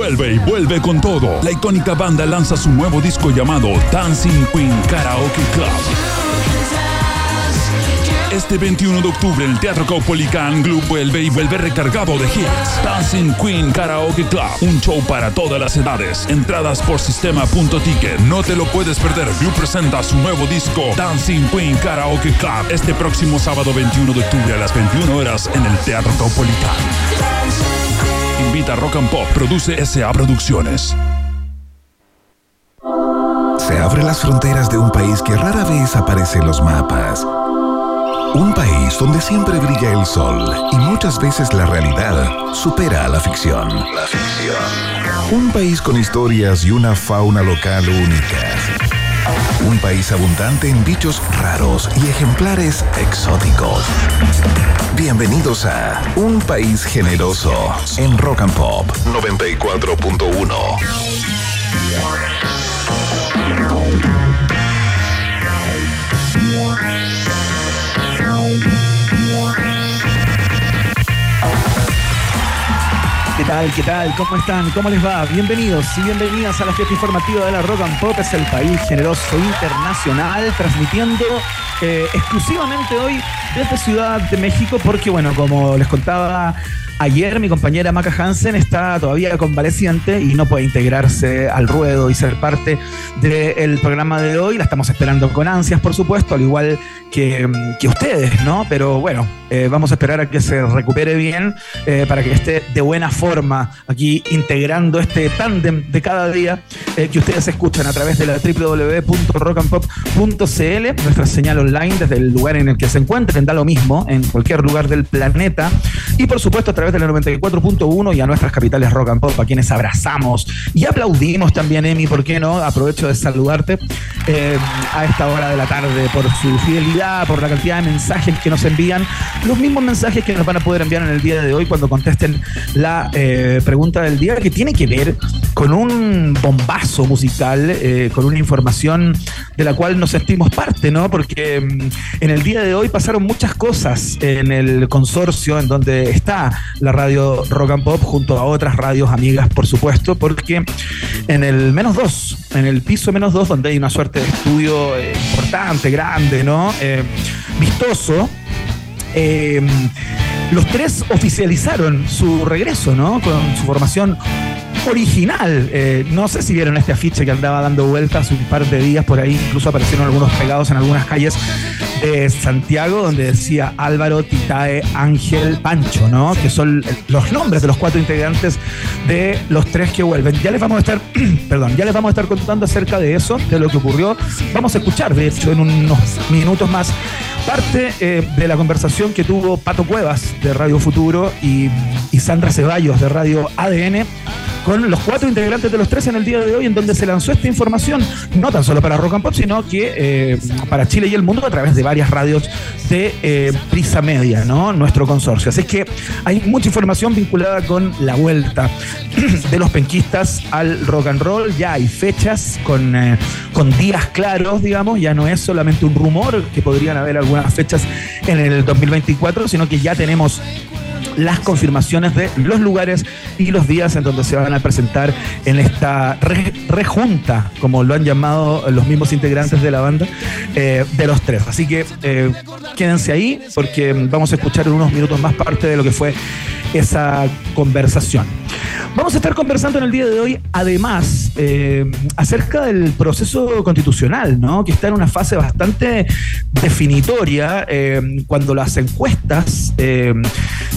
vuelve y vuelve con todo. La icónica banda lanza su nuevo disco llamado Dancing Queen Karaoke Club. Este 21 de octubre el Teatro Caupolicán Club vuelve y vuelve recargado de hits. Dancing Queen Karaoke Club, un show para todas las edades. Entradas por sistema.ticket. No te lo puedes perder. Blue presenta su nuevo disco Dancing Queen Karaoke Club este próximo sábado 21 de octubre a las 21 horas en el Teatro Caupolicán. Invita Rock and Pop, produce SA Producciones. Se abren las fronteras de un país que rara vez aparece en los mapas un país donde siempre brilla el sol y muchas veces la realidad supera a la ficción. La ficción. Un país con historias y una fauna local únicas. Un país abundante en bichos raros y ejemplares exóticos. Bienvenidos a Un País Generoso en Rock and Pop 94.1. ¿Qué tal? ¿Qué tal? ¿Cómo están? ¿Cómo les va? Bienvenidos y bienvenidas a la fiesta informativa de la Rock and Pop. Es el país generoso internacional, transmitiendo eh, exclusivamente hoy desde Ciudad de México, porque, bueno, como les contaba Ayer mi compañera Maca Hansen está todavía convaleciente y no puede integrarse al ruedo y ser parte del programa de hoy. La estamos esperando con ansias, por supuesto, al igual que, ustedes, ¿no? Pero bueno, eh, vamos a esperar a que se recupere bien eh, para que esté de buena forma aquí integrando este tándem de cada día eh, que ustedes escuchan a través de la www.rockandpop.cl, nuestra señal online desde el lugar en el que se encuentren, da lo mismo en cualquier lugar del planeta. Y por supuesto a través de la 94.1 y a nuestras capitales rock and pop, a quienes abrazamos y aplaudimos también, Emi, ¿por qué no? Aprovecho de saludarte a esta hora de la tarde por su fidelidad, por la cantidad de mensajes que nos envían, los mismos mensajes que nos van a poder enviar en el día de hoy cuando contesten la eh, pregunta del día, que tiene que ver con un bombazo musical, eh, con una información de la cual nos sentimos parte, ¿no? Porque mm, en el día de hoy pasaron muchas cosas en el consorcio en donde está la radio Rock and Pop junto a otras radios amigas, por supuesto, porque en el menos dos, en el piso menos dos, donde hay una suerte de estudio eh, importante, grande, ¿no? Vistoso. Eh, los tres oficializaron su regreso, ¿no? Con su formación original. no sé si vieron este afiche que andaba dando vueltas un par de días por ahí, incluso aparecieron algunos pegados en algunas calles de Santiago, donde decía Álvaro, Titae, Ángel, Pancho, ¿no? Que son los nombres de los cuatro integrantes de los tres que vuelven. Ya les vamos a estar, perdón, ya les vamos a estar contando acerca de eso, de lo que ocurrió. Vamos a escuchar, de hecho, en unos minutos más, parte eh, de la conversación que tuvo Pato Cuevas de Radio Futuro y, y Sandra Ceballos de Radio ADN con los cuatro integrantes de los tres en el día de hoy, en donde se lanzó esta información, no tan solo para Rock and Pop, sino que eh, para Chile y el mundo a través de varias radios de eh, Prisa Media, ¿no? Nuestro consorcio. Así que hay mucha información vinculada con la vuelta de los penquistas al rock and roll. Ya hay fechas con, eh, con días claros, digamos, ya no es solamente un rumor que podrían haber algunas fechas en el 2024, sino que ya tenemos las confirmaciones de los lugares y los días en donde se van a presentar en esta rejunta, como lo han llamado los mismos integrantes de la banda, eh, de los tres. Así que eh, quédense ahí porque vamos a escuchar en unos minutos más parte de lo que fue esa conversación. Vamos a estar conversando en el día de hoy, además, eh, acerca del proceso constitucional, ¿no? que está en una fase bastante definitoria, eh, cuando las encuestas eh,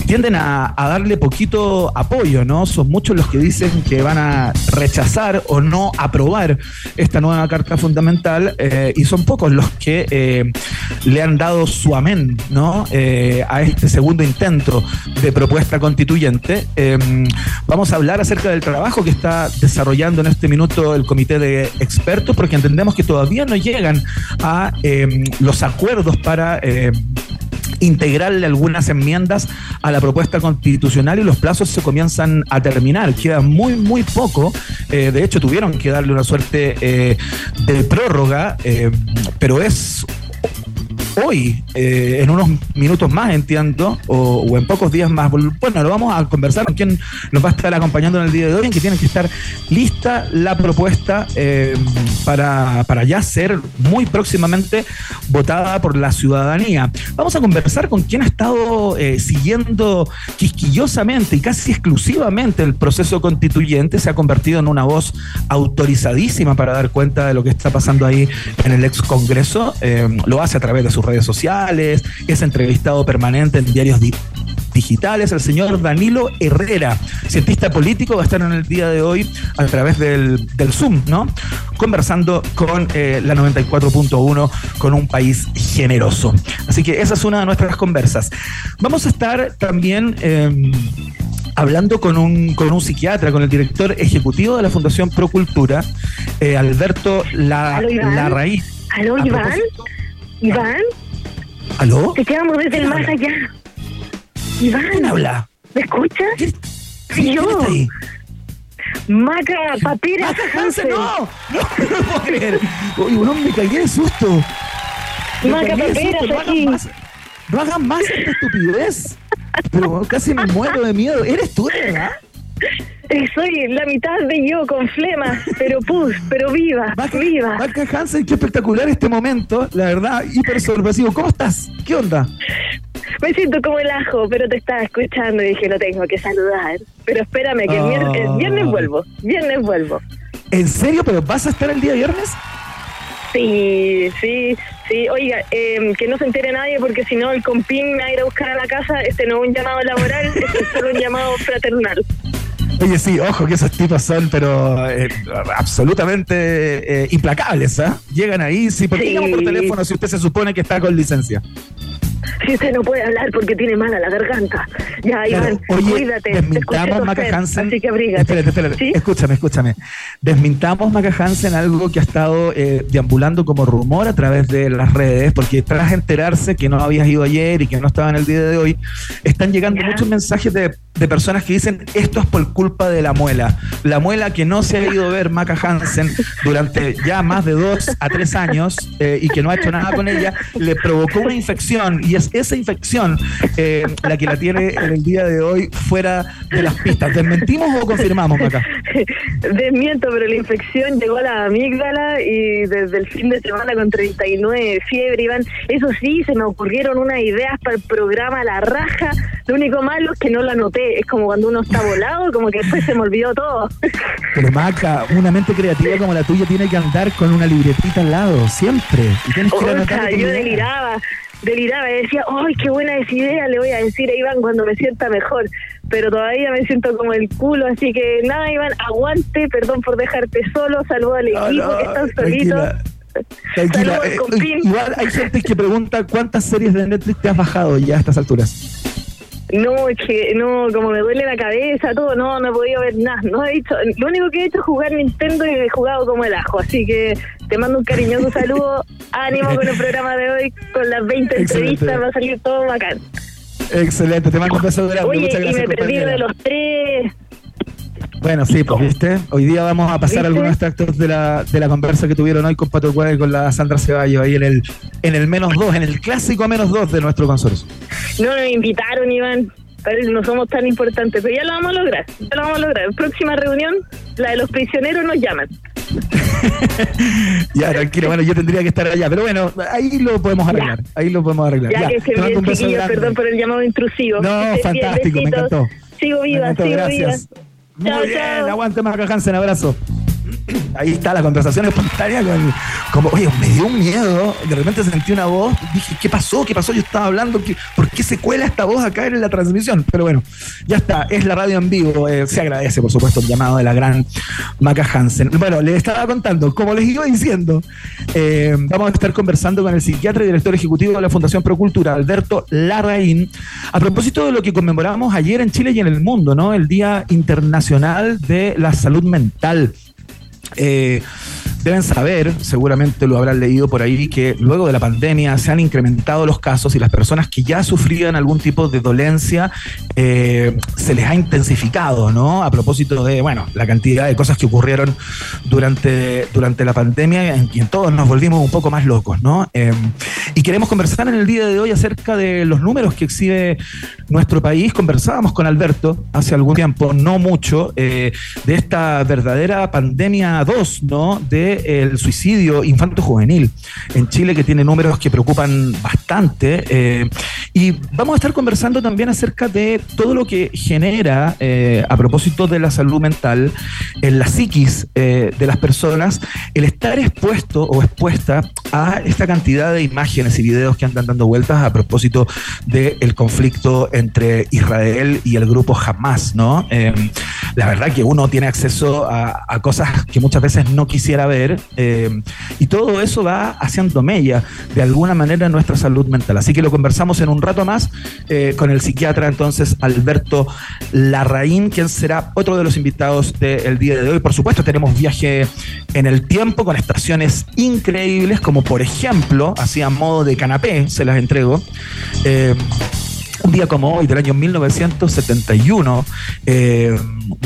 tienden a, darle poquito apoyo, ¿no? Son muchos los que dicen que van a rechazar o no aprobar esta nueva carta fundamental y son pocos los que le han dado su amén ¿no? a este segundo intento de propuesta constituyente. vamos a hablar acerca del trabajo que está desarrollando en este minuto el comité de expertos, porque entendemos que todavía no llegan a em, los acuerdos para em, integrarle algunas enmiendas a la propuesta constitucional y los plazos se comienzan a terminar. Queda muy, muy poco. Eh, de hecho, tuvieron que darle una suerte eh, de prórroga, em, pero es hoy eh, en unos minutos más, entiendo, o, en pocos días más. Bueno, lo vamos a conversar con quien nos va a estar acompañando en el día de hoy, en que tiene que estar lista la propuesta eh, para, para ya ser muy próximamente votada por la ciudadanía. Vamos a conversar con quien ha estado eh, siguiendo quisquillosamente y casi exclusivamente el proceso constituyente, se ha convertido en una voz autorizadísima para dar cuenta de lo que está pasando ahí en el ex Congreso. lo hace a través de sus redes sociales es entrevistado permanente en diarios digitales. El señor Danilo Herrera, cientista político, va a estar en el día de hoy a través del, Zoom, ¿no? Conversando con eh, la 94.1 con un país generoso. Así que esa es una de nuestras conversas. Vamos a estar también... Em, hablando con un, con un psiquiatra, con el director ejecutivo de la Fundación Procultura, eh, Alberto La, Larraíz. ¿Aló, Iván? ¿Iván? ¿Aló? Te quedamos desde el más allá. Iván. ¿Quién habla? ¿Me escuchas? Sí, yo. Ahí? Maca Papira Maca Hansen, no. No, no puedo creer. Oye, un me cagué de susto. Maca Papira, no aquí. Más, no hagan más esta estupidez. Pero casi me muero de miedo. ¿Eres tú, verdad? Soy la mitad de yo con flema, pero pus, pero viva, viva. Maca Hansen, qué espectacular este momento, la verdad, hiper sorpresivo. ¿Cómo estás? ¿Qué onda? Me siento como el ajo, pero te estaba escuchando y dije, lo tengo que saludar. Pero espérame, que el, viernes, vuelvo, viernes vuelvo. ¿En serio? ¿Pero vas a estar el día viernes? Sí, sí, sí. Oiga, em, que no se entere nadie porque si no el compín me va a ir a buscar a la casa. Este no es un llamado laboral, este es solo un llamado fraternal. Oye, sí, ojo que esos tipos son, pero eh, absolutamente eh, implacables, ¿ah? Llegan ahí, sí, ¿por qué por teléfono si usted se supone que está con licencia? Si usted no puede hablar porque tiene mala la garganta. Ya, Iván, cuídate. Desmintamos Maca Hansen. Así que abrígate. Espérate, espérate. Escúchame, escúchame. Desmintamos Maca Hansen algo que ha estado eh, deambulando como rumor a través de las redes, porque tras enterarse que no habías ido ayer y que no estaba en el día de hoy, están llegando muchos mensajes de, de, personas que dicen esto es por culpa de la muela. La muela que no se ha ido a ver Maca Hansen durante ya más de dos a tres años eh, y que no ha hecho nada con ella, le provocó una infección y es esa infección eh, la que la tiene en el día de hoy fuera de las pistas. ¿Desmentimos o confirmamos, acá? Desmiento, pero la infección llegó a la amígdala y desde el fin de semana con 39 fiebre, Iván. Eso sí, se me ocurrieron unas ideas para el programa La Raja. Lo único malo es que no la anoté. Es como cuando uno está volado, como que después se me olvidó todo. Pero Maca, una mente creativa como la tuya tiene que andar con una libretita al lado, siempre. Y tienes que yo deliraba deliraba y decía, ¡ay, qué buena idea! Le voy a decir a Iván cuando me sienta mejor. Pero todavía me siento como el culo, así que nada, Iván, aguante, perdón por dejarte solo, saludo al equipo que están solitos. Tranquila, eh, igual hay gente que pregunta cuántas series de Netflix te has bajado ya a estas alturas. No, es que no, como me duele la cabeza, todo, no, no he podido ver nada. No he hecho, lo único que he hecho es jugar Nintendo y he jugado como el ajo. Así que te mando un cariñoso saludo. Ánimo con el programa de hoy, con las 20 entrevistas, va a salir todo bacán. Excelente, te mando un beso grande. Oye, y me perdí de los tres. Bueno, sí, pues viste. Hoy día vamos a pasar algunos extractos de la, de la conversa que tuvieron hoy con Pato Cueva y con la Sandra Ceballos ahí en el, en el menos dos, en el clásico menos dos de nuestro consorcio. No nos invitaron, Iván. No somos tan importantes, pero ya lo vamos a lograr. Ya lo vamos a lograr. Próxima reunión, la de los prisioneros nos llaman. ya, tranquilo, bueno, yo tendría que estar allá, pero bueno, ahí lo podemos arreglar, ahí lo podemos arreglar. Ya, que se bien, chiquillos, perdón por el llamado intrusivo. No, fantástico, me encantó. Sigo viva, sigo gracias. viva. Muy bien, aguante Marco Hansen, abrazo. Ahí está la conversación espontánea con, como, oye, me dio un miedo, de repente sentí una voz, dije, ¿qué pasó? ¿Qué pasó? Yo estaba hablando, ¿por qué se cuela esta voz acá en la transmisión? Pero bueno, ya está, es la radio en vivo, eh, se agradece, por supuesto, el llamado de la gran Maca Hansen. Bueno, le estaba contando, como les iba diciendo, eh, vamos a estar conversando con el psiquiatra y director ejecutivo de la Fundación Procultura, Alberto Larraín, a propósito de lo que conmemoramos ayer en Chile y en el mundo, ¿no? El Día Internacional de la Salud Mental. Eh, Deben saber, seguramente lo habrán leído por ahí, que luego de la pandemia se han incrementado los casos y las personas que ya sufrían algún tipo de dolencia eh, se les ha intensificado, ¿no? A propósito de, bueno, la cantidad de cosas que ocurrieron durante, durante la pandemia en quien todos nos volvimos un poco más locos, ¿no? Em, y queremos conversar en el día de hoy acerca de los números que exhibe nuestro país. Conversábamos con Alberto hace algún tiempo, no mucho, eh, de esta verdadera pandemia 2, ¿no? De el suicidio infanto-juvenil en Chile, que tiene números que preocupan bastante. Eh, y vamos a estar conversando también acerca de todo lo que genera, eh, a propósito de la salud mental, en la psiquis eh, de las personas, el estar expuesto o expuesta a esta cantidad de imágenes y videos que andan dando vueltas a propósito del conflicto entre Israel y el grupo Hamas, ¿no? la verdad que uno tiene acceso a, a cosas que muchas veces no quisiera ver eh, y todo eso va haciendo mella de alguna manera en nuestra salud mental. Así que lo conversamos en un rato más eh, con el psiquiatra entonces Alberto Larraín, quien será otro de los invitados del día de hoy. Por supuesto, tenemos viaje en el tiempo con estaciones increíbles, como por ejemplo, así a modo de canapé, se las entrego. Eh, un día como hoy, del año 1971, eh,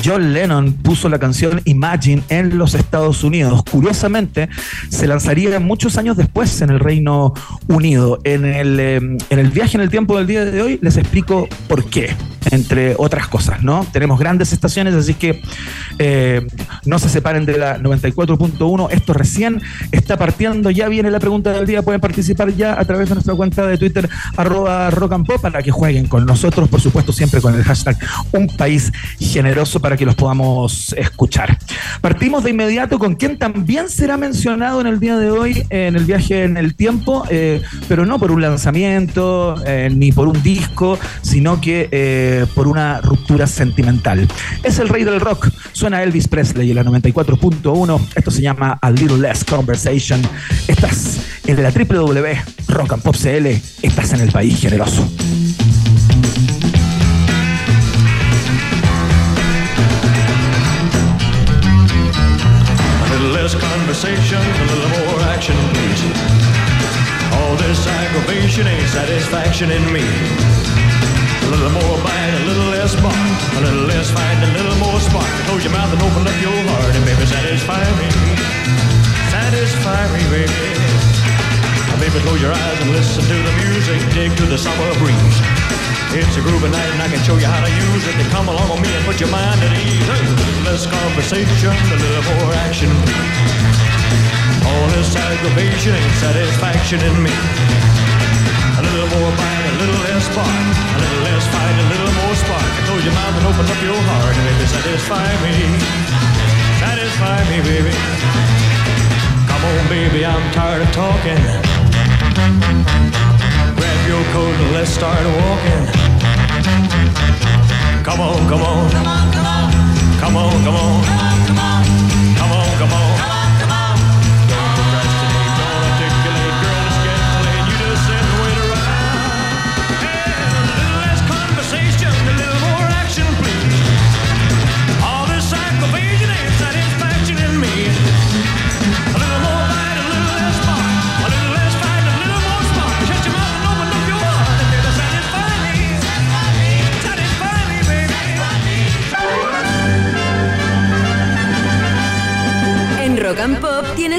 John Lennon puso la canción Imagine en los Estados Unidos. Curiosamente, se lanzaría muchos años después en el Reino Unido. En el, eh, en el viaje en el tiempo del día de hoy les explico por qué, entre otras cosas, ¿no? Tenemos grandes estaciones, así que eh, no se separen de la 94.1. Esto recién está partiendo, ya viene la pregunta del día. Pueden participar ya a través de nuestra cuenta de Twitter, arroba rock and pop, para que jueguen con nosotros, por supuesto, siempre con el hashtag Un País Generoso para que los podamos escuchar. Partimos de inmediato con quien también será mencionado en el día de hoy en el viaje en el tiempo, eh, pero no por un lanzamiento eh, ni por un disco, sino que por una ruptura sentimental. Es el rey del rock. Suena Elvis Presley en la 94.1. Esto se llama A Little Less Conversation. Estás en la www Rock and Pop CL. Estás en el país generoso. Conversation, a little more action, please. All this aggravation ain't satisfaction in me. A little more bite, a little less bark, a little less fight, a little more spark. Close your mouth and open up your heart and baby satisfy me. Satisfy me, baby. Baby, close your eyes and listen to the music, dig to the summer breeze. It's a groovy night and I can show you how to use it. Then come along with me and put your mind at ease. Little less conversation, a little more action. All this aggravation and satisfaction in me. A little more bite, a little less spark. A little less fight, a little more spark. Close your mouth and open up your heart. And baby, satisfy me. Satisfy me, baby. Come on, baby, I'm tired of talking. Grab your coat and let's start walking. Come on, come on. Come on, come on. Come on, come on. Come on, come on.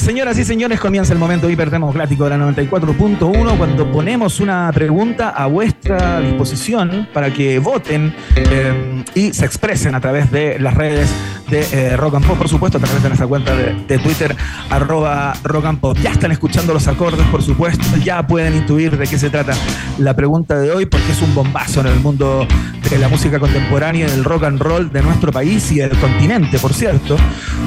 Señoras y señores, comienza el momento hiperdemocrático de la 94.1 cuando ponemos una pregunta a vuestra disposición para que voten eh, y se expresen a través de las redes de eh, Rock and Pop, por supuesto, a través de nuestra cuenta de, Twitter, arroba Rock and Pop. Ya están escuchando los acordes, por supuesto, ya pueden intuir de qué se trata la pregunta de hoy, porque es un bombazo en el mundo de la música contemporánea y del rock and roll de nuestro país y del continente, por cierto,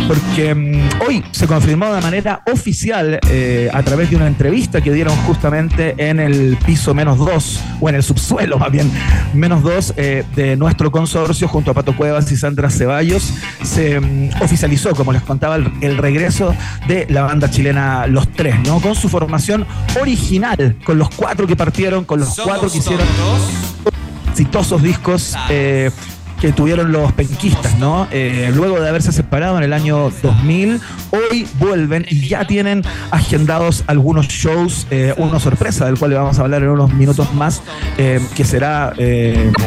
porque mm, hoy se confirmó de manera oficial eh, a través de una entrevista que dieron justamente en el piso menos dos, o en el subsuelo más bien, menos dos eh, de nuestro consorcio junto a Pato Cuevas y Sandra Ceballos, se mm, oficializó, como les contaba, el, el, regreso de la banda chilena Los Tres, ¿no? Con su formación original, con los cuatro que partieron, con los cuatro que hicieron exitosos discos eh, que tuvieron los penquistas, ¿no? Eh, luego de haberse separado en el año 2000, hoy vuelven y ya tienen agendados algunos shows, eh, una sorpresa del cual le vamos a hablar en unos minutos más, eh, que será,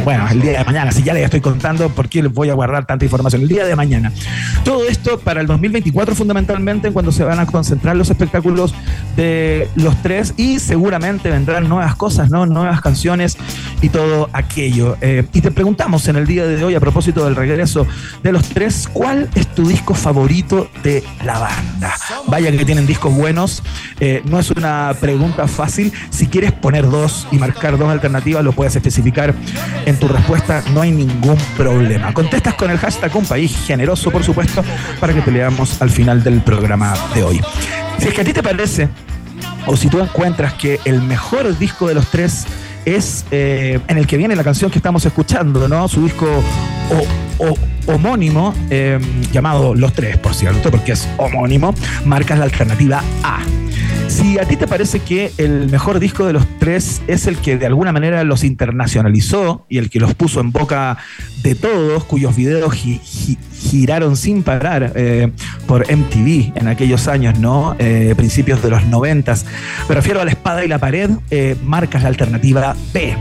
bueno, el día de mañana, si ya les estoy contando por qué les voy a guardar tanta información, el día de mañana. Todo esto para el 2024 fundamentalmente, cuando se van a concentrar los espectáculos de los tres y seguramente vendrán nuevas cosas, ¿no? Nuevas canciones y todo aquello. y te preguntamos en el día de hoy a propósito del regreso de los tres, ¿cuál es tu disco favorito de la banda? Vaya que tienen discos buenos, eh, no es una pregunta fácil, si quieres poner dos y marcar dos alternativas, lo puedes especificar en tu respuesta, no hay ningún problema. Contestas con el hashtag un país generoso, por supuesto, para que te leamos al final del programa de hoy. Si es que a ti te parece, o si tú encuentras que el mejor disco de los tres es eh, en el que viene la canción que estamos escuchando, ¿no? Su disco homónimo, em, llamado Los Tres, por cierto, porque es homónimo, marcas la alternativa A. Si a ti te parece que el mejor disco de los tres es el que de alguna manera los internacionalizó y el que los puso en boca de todos, cuyos videos giraron sin parar eh, por MTV en aquellos años, ¿no? Eh, principios de los noventas. Me refiero a La Espada y la Pared, eh, marcas la alternativa B.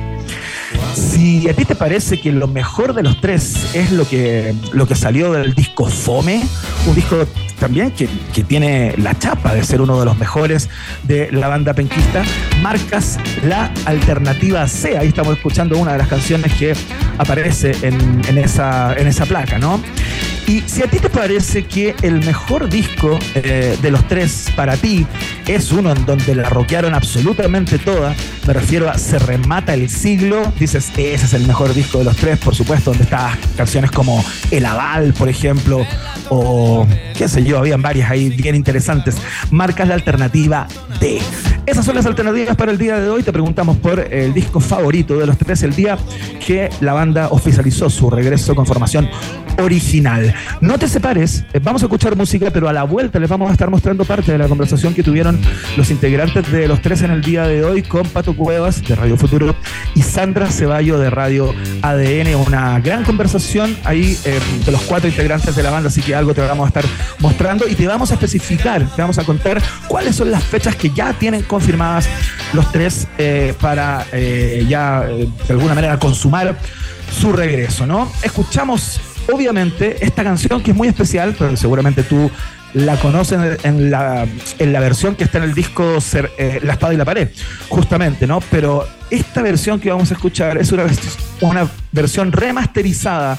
Si a ti te parece que lo mejor de los tres es lo que, lo que salió del disco Fome, un disco también que, que, tiene la chapa de ser uno de los mejores de la banda penquista, marcas la alternativa C. Ahí estamos escuchando una de las canciones que aparece en, en, esa, en esa placa, ¿no? Y si a ti te parece que el mejor disco eh, de los tres para ti es uno en donde la rockearon absolutamente toda, me refiero a Se remata el siglo, dices, ese es el mejor disco de los tres, por supuesto, donde están canciones como El Aval, por ejemplo, o qué sé yo, habían varias ahí bien interesantes. Marcas la alternativa D. Esas son las alternativas para el día de hoy. Te preguntamos por el disco favorito de los tres, el día que la banda oficializó su regreso con formación original. No te separes, eh, vamos a escuchar música, pero a la vuelta les vamos a estar mostrando parte de la conversación que tuvieron los integrantes de los tres en el día de hoy con Pato Cuevas de Radio Futuro y Sandra Ceballo de Radio ADN. Una gran conversación ahí eh, de los cuatro integrantes de la banda, así que algo te vamos a estar mostrando y te vamos a especificar, te vamos a contar cuáles son las fechas que ya tienen confirmadas los tres eh, para ya de alguna manera consumar su regreso, ¿no? Escuchamos obviamente, esta canción que es muy especial, pero seguramente tú la conoces en la, en la versión que está en el disco eh, La Espada y la Pared, justamente, ¿no? Pero esta versión que vamos a escuchar es una, una versión remasterizada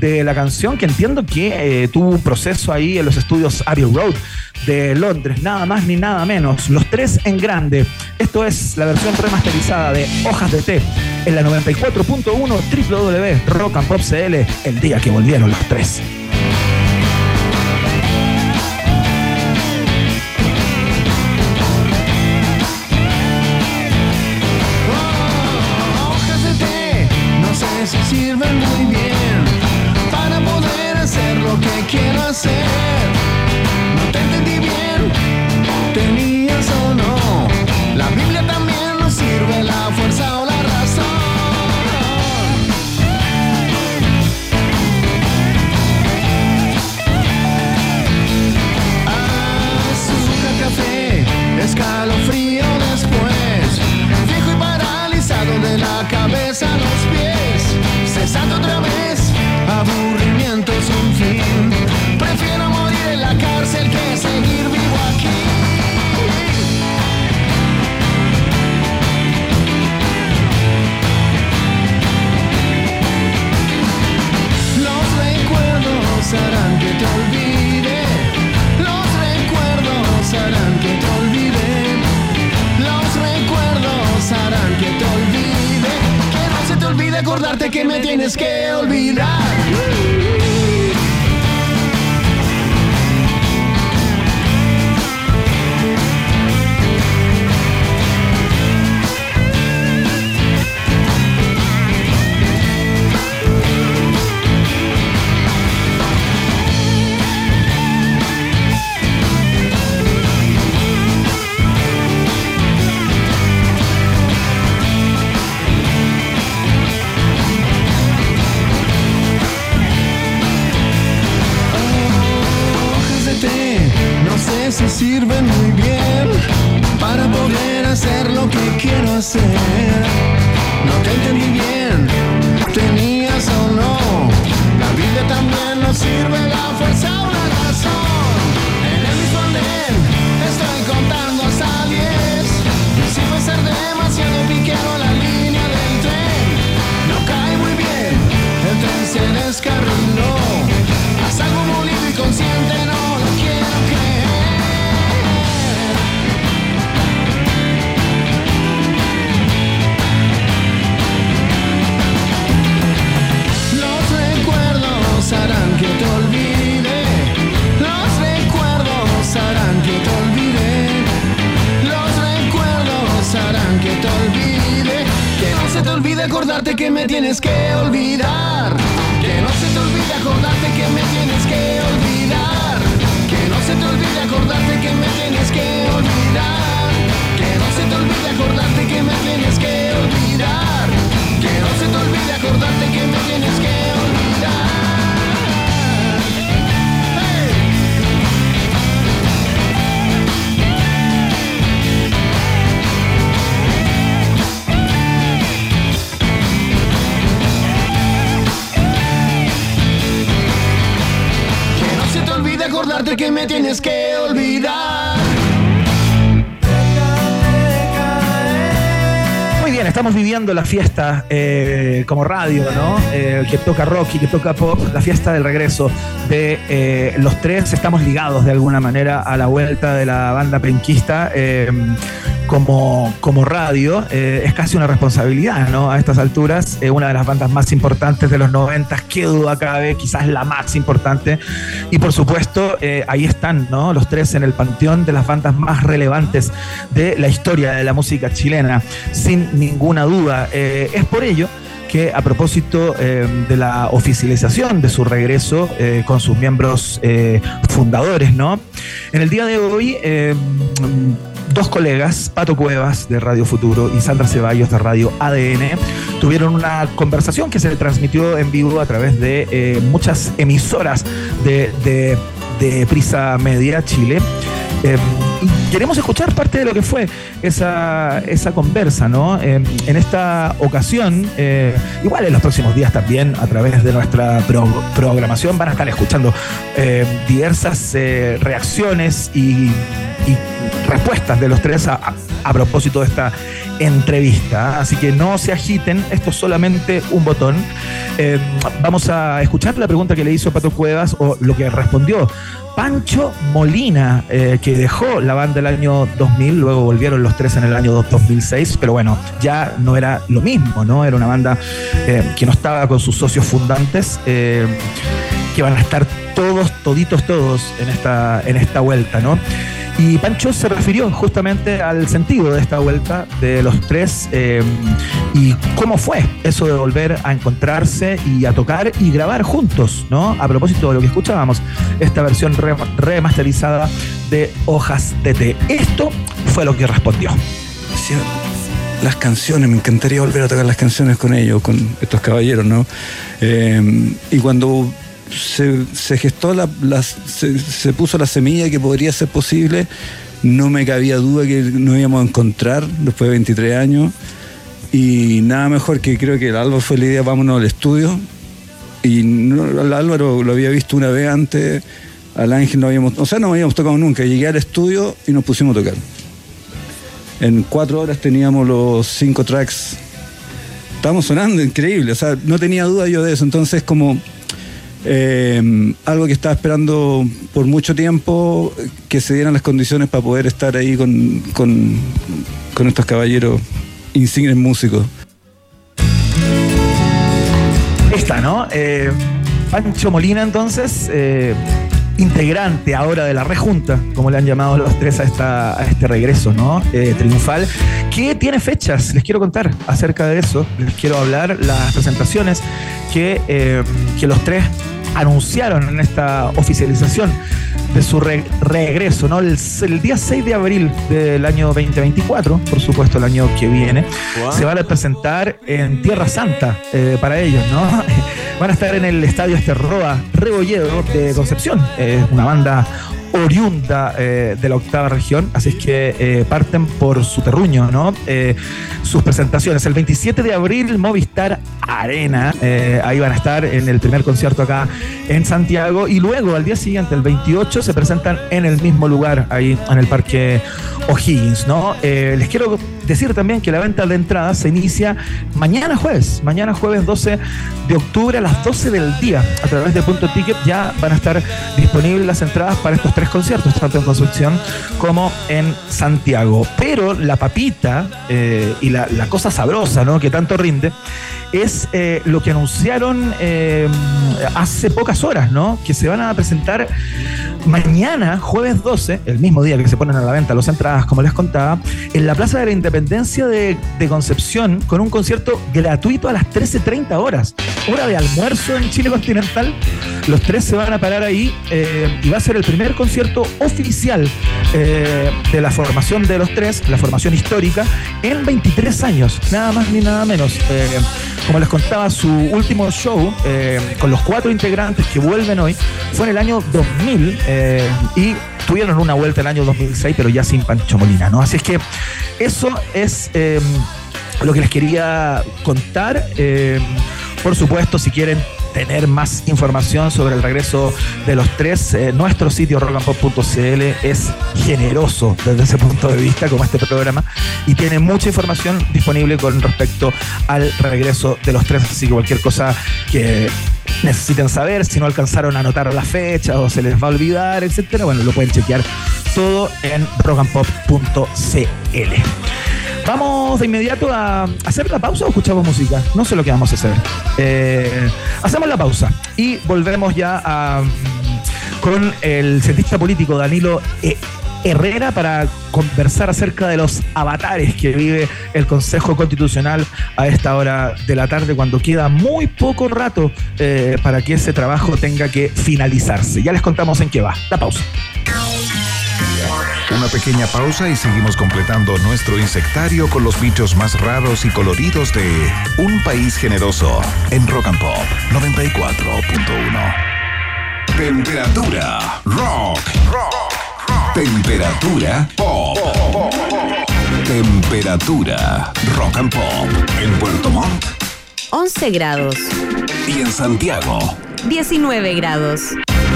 de la canción que entiendo que eh, tuvo un proceso ahí en los estudios Abbey Road de Londres, nada más ni nada menos. Los tres en grande. Esto es la versión remasterizada de Hojas de Té en la 94.1 www Rock and Pop CL, el día que volvieron los tres. Acordarte que me tienes que olvidar. Que no se te olvide acordarte que me tienes que olvidar. Que no se te olvide acordarte que me tienes que olvidar. Que no se te olvide acordarte que me tienes que olvidar. Que no se te olvide acordarte que me tienes que olvidar. Que me tienes que olvidar. Muy bien, estamos viviendo la fiesta eh, como radio, ¿no? Eh, que toca rock y que toca pop, la fiesta del regreso de eh, los tres. Estamos ligados de alguna manera a la vuelta de la banda penquista como, como radio, eh, es casi una responsabilidad, ¿no? A estas alturas, eh, una de las bandas más importantes de los 90, qué duda cabe, quizás la más importante. Y por supuesto, eh, ahí están, ¿no? Los tres en el panteón de las bandas más relevantes de la historia de la música chilena, sin ninguna duda. es por ello que a propósito de la oficialización de su regreso con sus miembros fundadores, ¿no? En el día de hoy dos colegas, Pato Cuevas de Radio Futuro y Sandra Ceballos de Radio ADN, tuvieron una conversación que se transmitió en vivo a través de eh, muchas emisoras de, Prisa Media Chile. Eh, queremos escuchar parte de lo que fue esa, esa conversa, ¿no? Eh, en esta ocasión, igual en los próximos días también, a través de nuestra programación, van a estar escuchando diversas reacciones y respuestas de los tres a, propósito de esta entrevista. Así que no se agiten, esto es solamente un botón. Eh, vamos a escuchar la pregunta que le hizo Pato Cuevas o lo que respondió Pancho Molina, eh, que dejó la banda el año 2000, luego volvieron los tres en el año 2006, pero bueno, ya no era lo mismo, ¿no? Era una banda eh, que no estaba con sus socios fundantes, que van a estar todos, toditos, todos en esta, en esta vuelta, ¿no? Y Pancho se refirió justamente al sentido de esta vuelta de los tres eh, y cómo fue eso de volver a encontrarse y a tocar y grabar juntos, ¿no? A propósito de lo que escuchábamos, esta versión remasterizada de Hojas Té. Esto fue lo que respondió. Las canciones, me encantaría volver a tocar las canciones con ellos, con estos caballeros, ¿no? Eh, y cuando se, gestó, la, se, puso la semilla que podría ser posible. No me cabía duda que nos íbamos a encontrar después de 23 años. Y nada mejor que creo que el Álvaro fue la idea, vámonos al estudio. Y el Álvaro lo había visto una vez antes, al Ángel no habíamos, o sea, no habíamos tocado nunca. Llegué al estudio y nos pusimos a tocar. En cuatro horas teníamos los cinco tracks. Estábamos sonando increíble, o sea, no tenía duda yo de eso. Entonces, como eh, algo que estaba esperando por mucho tiempo, que se dieran las condiciones para poder estar ahí con, con, estos caballeros insignes músicos. Está, ¿no? Eh, Pancho Molina, entonces, eh, integrante ahora de la rejunta, como le han llamado los tres a, esta, a este regreso, ¿no? Eh, triunfal, que tiene fechas, les quiero contar acerca de eso, les quiero hablar las presentaciones que, eh, que los tres anunciaron en esta oficialización de su re- regreso, ¿no? El, el día 6 de abril del año 2024, por supuesto el año que viene, se van a presentar en Tierra Santa eh, para ellos, ¿no? Van a estar en el Estadio Esterroa Rebolledo de Concepción, eh, una banda oriunda eh, de la octava región, así es que eh, parten por su terruño, ¿no? Eh, sus presentaciones. El 27 de abril, Movistar Arena, ahí van a estar en el primer concierto acá en Santiago, y luego al día siguiente, el 28, se presentan en el mismo lugar, ahí en el Parque O'Higgins, ¿no? Eh, les quiero decir también que la venta de entradas se inicia mañana jueves, mañana jueves 12 de octubre a las 12 del día. A través de Punto Ticket ya van a estar disponibles las entradas para estos tres conciertos, tanto en Concepción como en Santiago. Pero la papita eh, y la, cosa sabrosa, ¿no? Que tanto rinde, es eh, lo que anunciaron eh, hace pocas horas, ¿no? Que se van a presentar mañana, jueves 12, el mismo día que se ponen a la venta las entradas, como les contaba, en la Plaza de la Independencia de, de Concepción, con un concierto gratuito a las 13.30 horas. Hora de almuerzo en Chile continental. Los tres se van a parar ahí eh, y va a ser el primer concierto oficial eh, de la formación de los tres, la formación histórica, en 23 años, nada más ni nada menos. Eh, como les contaba, su último show con los cuatro integrantes que vuelven hoy fue en el año 2000 eh, y tuvieron una vuelta el año 2006, pero ya sin Pancho Molina, ¿no? Así es que eso es eh, lo que les quería contar. Eh, por supuesto, si quieren tener más información sobre el regreso de los tres, eh, nuestro sitio rockandpop.cl es generoso desde ese punto de vista, como este programa, y tiene mucha información disponible con respecto al regreso de los tres. Así que cualquier cosa que necesiten saber, si no alcanzaron a anotar la fecha o se les va a olvidar, etcétera, bueno, lo pueden chequear todo en rockandpop.cl. Vamos de inmediato a hacer la pausa o escuchamos música. No sé lo que vamos a hacer. Eh, hacemos la pausa y volvemos ya a, con el cientista político Danilo eh, Herrera para conversar acerca de los avatares que vive el Consejo Constitucional a esta hora de la tarde, cuando queda muy poco rato eh, para que ese trabajo tenga que finalizarse. Ya les contamos en qué va. La pausa. Una pequeña pausa y seguimos completando nuestro insectario con los bichos más raros y coloridos de Un País Generoso en Rock and Pop 94.1. Temperatura rock. Temperatura pop. Temperatura rock and pop en Puerto Montt 11 grados, y en Santiago. 19 grados.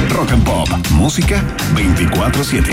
Rock and Pop, música 24/7.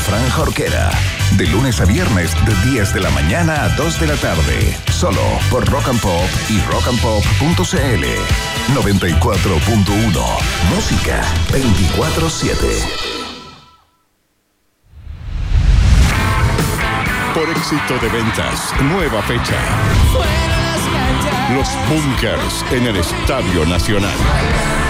Fran Jorquera. De lunes a viernes de 10 de la mañana a 2 de la tarde. Solo por Rock and Pop y rockandpop.cl. 94.1. Música 24-7. Por éxito de ventas, nueva fecha. Los Bunkers en el Estadio Nacional.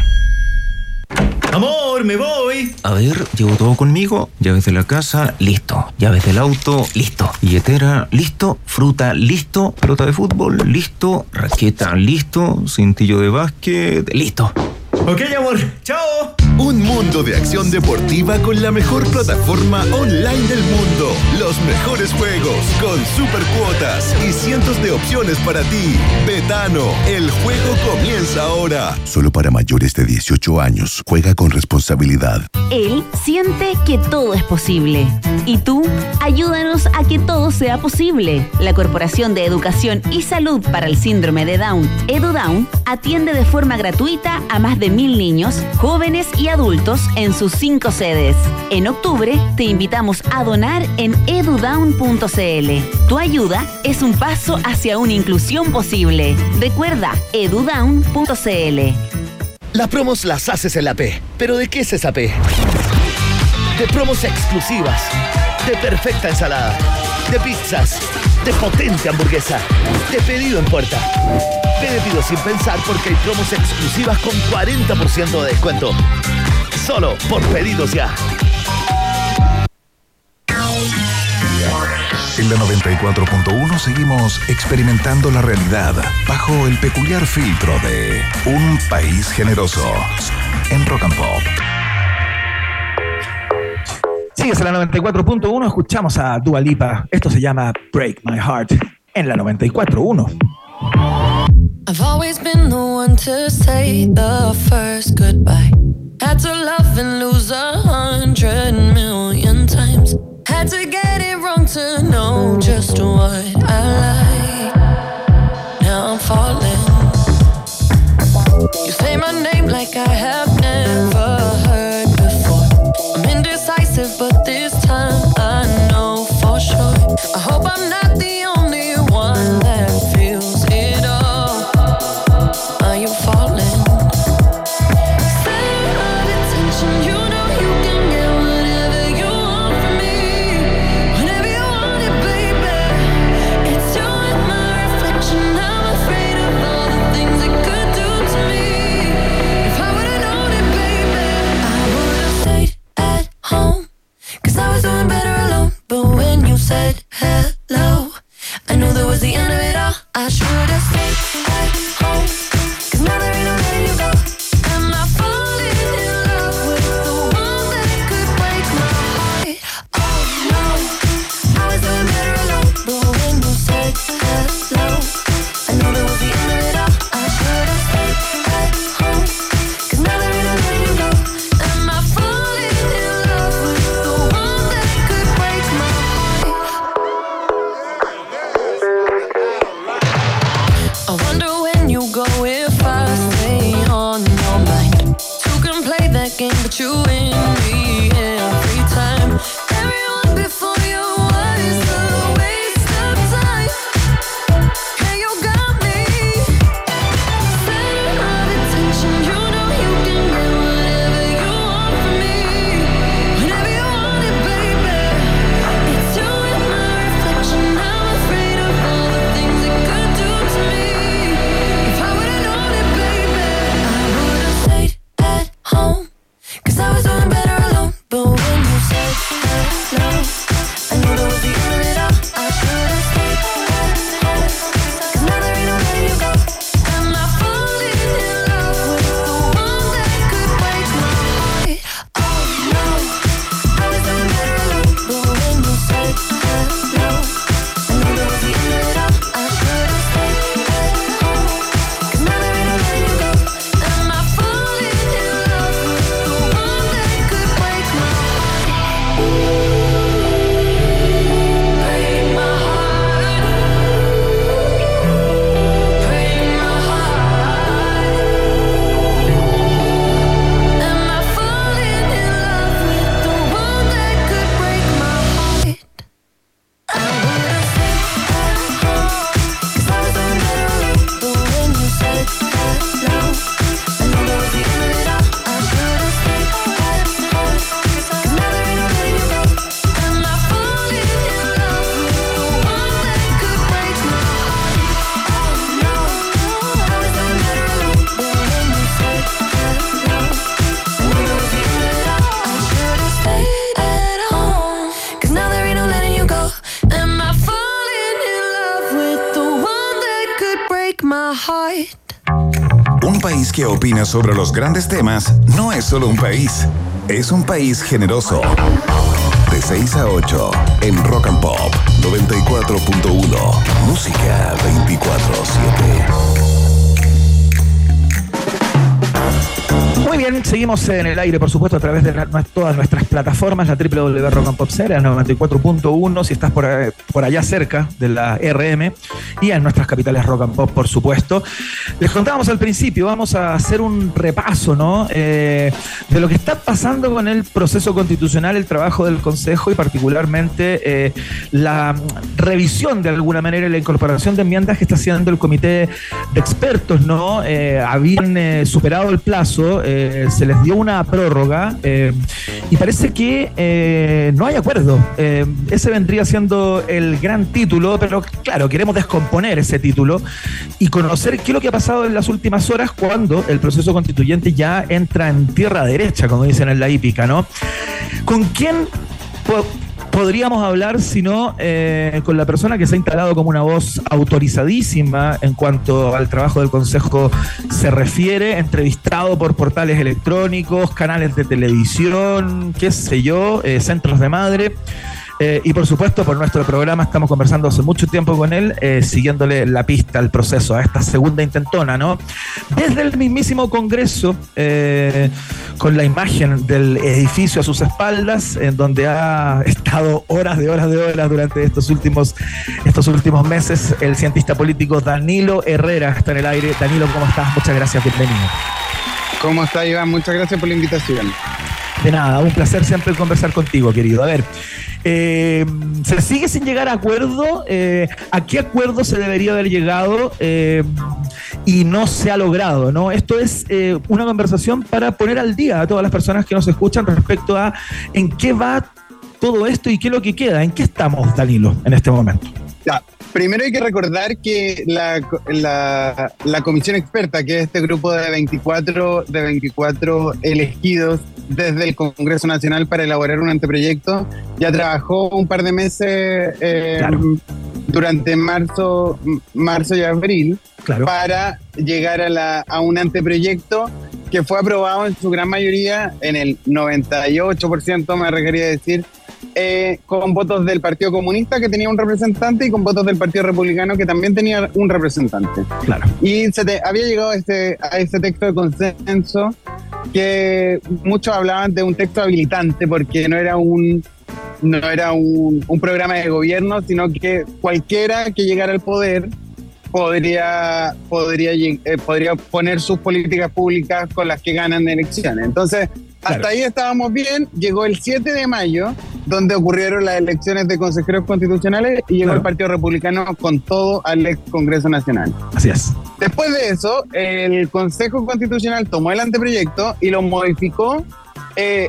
Amor, me voy. A ver, llevo todo conmigo. Llaves de la casa, listo. Llaves del auto, listo. Billetera, listo. Fruta, listo. Pelota de fútbol, listo. Raqueta, listo. Cintillo de básquet, listo. Ok, amor. Chao. Un mundo de acción deportiva con la mejor plataforma online del mundo. Los mejores juegos con super cuotas y cientos de opciones para ti. Betano, el juego comienza ahora. Solo para mayores de 18 años. Juega con responsabilidad. Él siente que todo es posible. ¿Y tú? Ayúdanos a que todo sea posible. La Corporación de Educación y Salud para el Síndrome de Down, EduDown, atiende de forma gratuita a más de mil niños, jóvenes y adultos en sus cinco sedes. En octubre te invitamos a donar en edudown.cl. Tu ayuda es un paso hacia una inclusión posible. Recuerda edudown.cl. Las promos las haces en la P. ¿Pero de qué es esa P? De promos exclusivas, de perfecta ensalada, de pizzas, de potente hamburguesa, de pedido en puerta. Pedido sin pensar porque hay promos exclusivas con 40% de descuento. Solo por pedidos ya. En la 94.1 seguimos experimentando la realidad bajo el peculiar filtro de un país generoso en Rock and Pop. Sigues en la 94.1, escuchamos a Dua Lipa. Esto se llama Break My Heart en la 94.1. I've always been the one to say the first goodbye. Had to love and lose a hundred million times. Had to get it wrong to know just what I like. Now I'm falling. You say my name like I have que opina sobre los grandes temas no es solo un país, es un país generoso. De 6 a 8 en Rock and Pop 94.1. Música 24-7. Seguimos en el aire, por supuesto, a través de todas nuestras plataformas, la www.rockandpopsera, 94.1, si estás por, eh, por allá cerca de la RM, y en nuestras capitales Rock and Pop, por supuesto. Les contábamos al principio, vamos a hacer un repaso, ¿no? Eh, de lo que está pasando con el proceso constitucional, el trabajo del Consejo y particularmente eh, la revisión de alguna manera y la incorporación de enmiendas que está haciendo el comité de expertos, ¿no? Eh, habían superado el plazo, se les dio una prórroga eh, y parece que eh, no hay acuerdo. Eh, ese vendría siendo el gran título, pero claro, queremos descomponer ese título y conocer qué es lo que ha pasado en las últimas horas cuando el proceso constituyente ya entra en tierra derecha, como dicen en la hípica, ¿no? ¿Con quién podríamos hablar sino eh, con la persona que se ha instalado como una voz autorizadísima en cuanto al trabajo del Consejo se refiere, entrevistado por portales electrónicos, canales de televisión, qué sé yo, eh, centros de madre. Eh, y por supuesto, por nuestro programa estamos conversando hace mucho tiempo con él, eh, siguiéndole la pista al proceso, a esta segunda intentona, ¿no? Desde el mismísimo Congreso, eh, con la imagen del edificio a sus espaldas, en donde ha estado horas de horas de horas durante estos últimos, estos últimos meses, el cientista político Danilo Herrera está en el aire. Danilo, ¿cómo estás? Muchas gracias, bienvenido. ¿Cómo está, Iván? Muchas gracias por la invitación. De nada, un placer siempre conversar contigo, querido. A ver, eh, ¿se sigue sin llegar a acuerdo? Eh, ¿A qué acuerdo se debería haber llegado eh, y no se ha logrado? ¿no? Esto es una conversación para poner al día a todas las personas que nos escuchan respecto a en qué va todo esto y qué es lo que queda. ¿En qué estamos, Danilo, en este momento? Ya, primero hay que recordar que la, la- la comisión experta, que es este grupo de 24, de 24 elegidos desde el Congreso Nacional para elaborar un anteproyecto, ya trabajó un par de meses eh, durante marzo, marzo y abril para llegar a, la, a un anteproyecto que fue aprobado en su gran mayoría, en el 98%, me requería decir, eh, con votos del Partido Comunista que tenía un representante y con votos del Partido Republicano que también tenía un representante. Claro. Y se te- había llegado a este, a este texto de consenso que muchos hablaban de un texto habilitante porque no era un no era un, un programa de gobierno, sino que cualquiera que llegara al poder podría, podría, eh, podría poner sus políticas públicas con las que ganan elecciones. Entonces, hasta ahí estábamos bien. Llegó el 7 de mayo, donde ocurrieron las elecciones de consejeros constitucionales y llegó Claro. el Partido Republicano con todo al ex Congreso Nacional. Así es. Después de eso, el Consejo Constitucional tomó el anteproyecto y lo modificó, eh,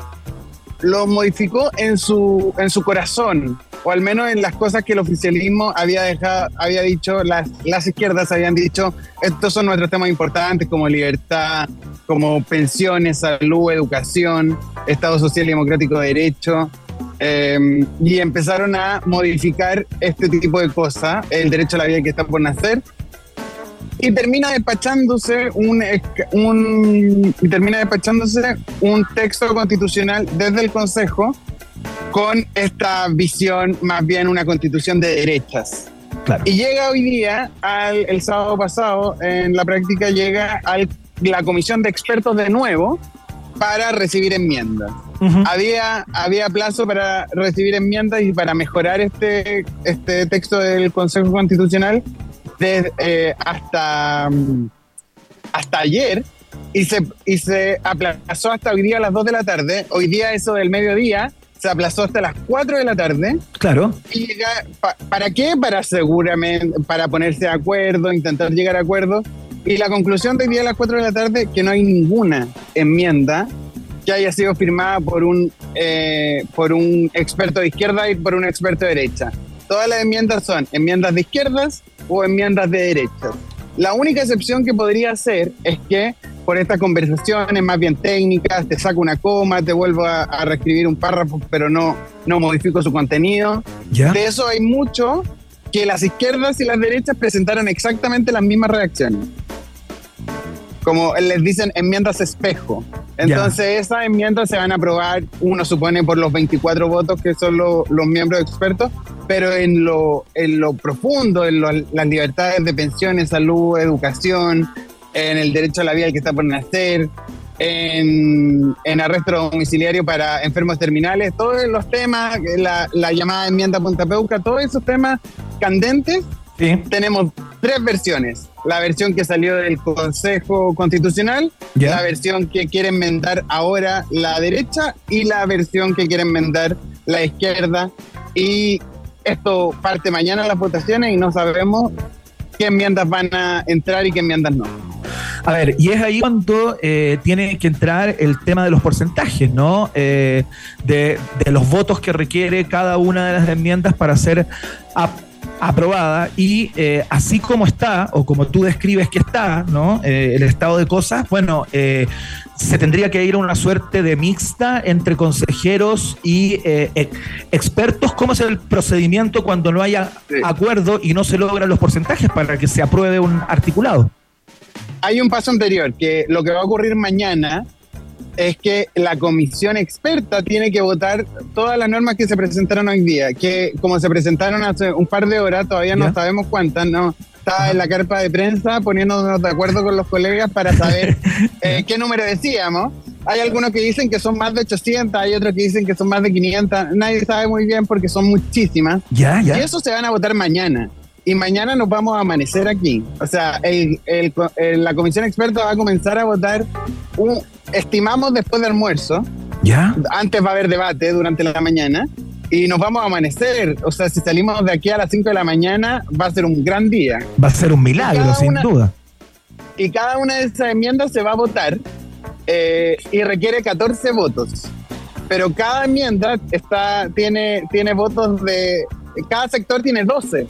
lo modificó en su, en su corazón, o al menos en las cosas que el oficialismo había dejado, había dicho, las, las izquierdas habían dicho, estos son nuestros temas importantes como libertad, como pensiones, salud, educación, Estado Social y Democrático de Derecho. eh, y empezaron a modificar este tipo de cosas, el derecho a la vida que está por nacer, y termina despachándose un, un termina despachándose un texto constitucional desde el Consejo con esta visión más bien una constitución de derechas. Claro. Y llega hoy día, al, el sábado pasado, en la práctica llega a la comisión de expertos de nuevo para recibir enmiendas. había, había plazo para recibir enmiendas y para mejorar este, este texto del Consejo Constitucional de, eh, hasta, hasta ayer y se, y se aplazó hasta hoy día a las 2 de la tarde. Hoy día eso del mediodía se aplazó hasta las 4 de la tarde. Claro. Y llega, pa- ¿Para qué? Para seguramente, para ponerse de acuerdo, intentar llegar a acuerdo. Y la conclusión de hoy día a las 4 de la tarde, que no hay ninguna enmienda que haya sido firmada por un, eh, por un experto de izquierda y por un experto de derecha. Todas las enmiendas son enmiendas de izquierdas o enmiendas de derechas. La única excepción que podría ser es que por estas conversaciones más bien técnicas, te saco una coma, te vuelvo a, a reescribir un párrafo, pero no, no modifico su contenido. ¿Ya? De eso hay mucho que las izquierdas y las derechas presentaron exactamente las mismas reacciones. Como les dicen enmiendas espejo. Entonces esas enmiendas se van a aprobar, uno supone, por los 24 votos que son lo- los miembros expertos, pero en lo, en lo profundo, en lo- las libertades de pensiones, salud, educación, en el derecho a la vida que está por nacer, en, en arresto domiciliario para enfermos terminales, todos los temas, la, la llamada enmienda Punta Peuca, todos esos temas candentes, tenemos tres versiones. La versión que salió del Consejo Constitucional, Ya. la versión que quiere enmendar ahora la derecha y la versión que quiere enmendar la izquierda. Y esto parte mañana las votaciones y no sabemos qué enmiendas van a entrar y qué enmiendas no. A ver, y es ahí cuando eh, tiene que entrar el tema de los porcentajes, ¿no? Eh, de, de los votos que requiere cada una de las enmiendas para ser aprobada y eh, así como está, o como tú describes que está, ¿no? Eh, el estado de cosas, bueno, eh, se tendría que ir a una suerte de mixta entre consejeros y eh, expertos. ¿Cómo es el procedimiento cuando no haya acuerdo y no se logran los porcentajes para que se apruebe un articulado? Hay un paso anterior, que lo que va a ocurrir mañana es que la comisión experta tiene que votar todas las normas que se presentaron hoy día, que como se presentaron hace un par de horas, todavía no Ya. sabemos cuántas, no está en la carpa de prensa poniéndonos de acuerdo con los colegas para saber eh, qué número decíamos. Hay algunos que dicen que son más de 800, hay otros que dicen que son más de 500, nadie sabe muy bien porque son muchísimas. Ya, ya. Y eso se van a votar mañana. Y mañana nos vamos a amanecer aquí. O sea, el- el el- la comisión experta va a comenzar a votar, un, estimamos después del almuerzo. ¿Ya? Antes va a haber debate durante la mañana. Y nos vamos a amanecer. O sea, si salimos de aquí a las 5 de la mañana, va a ser un gran día. Va a ser un milagro, sin una- duda. Y cada una de esas enmiendas se va a votar eh, y requiere 14 votos. Pero cada enmienda está, tiene, tiene votos de. Cada sector tiene 12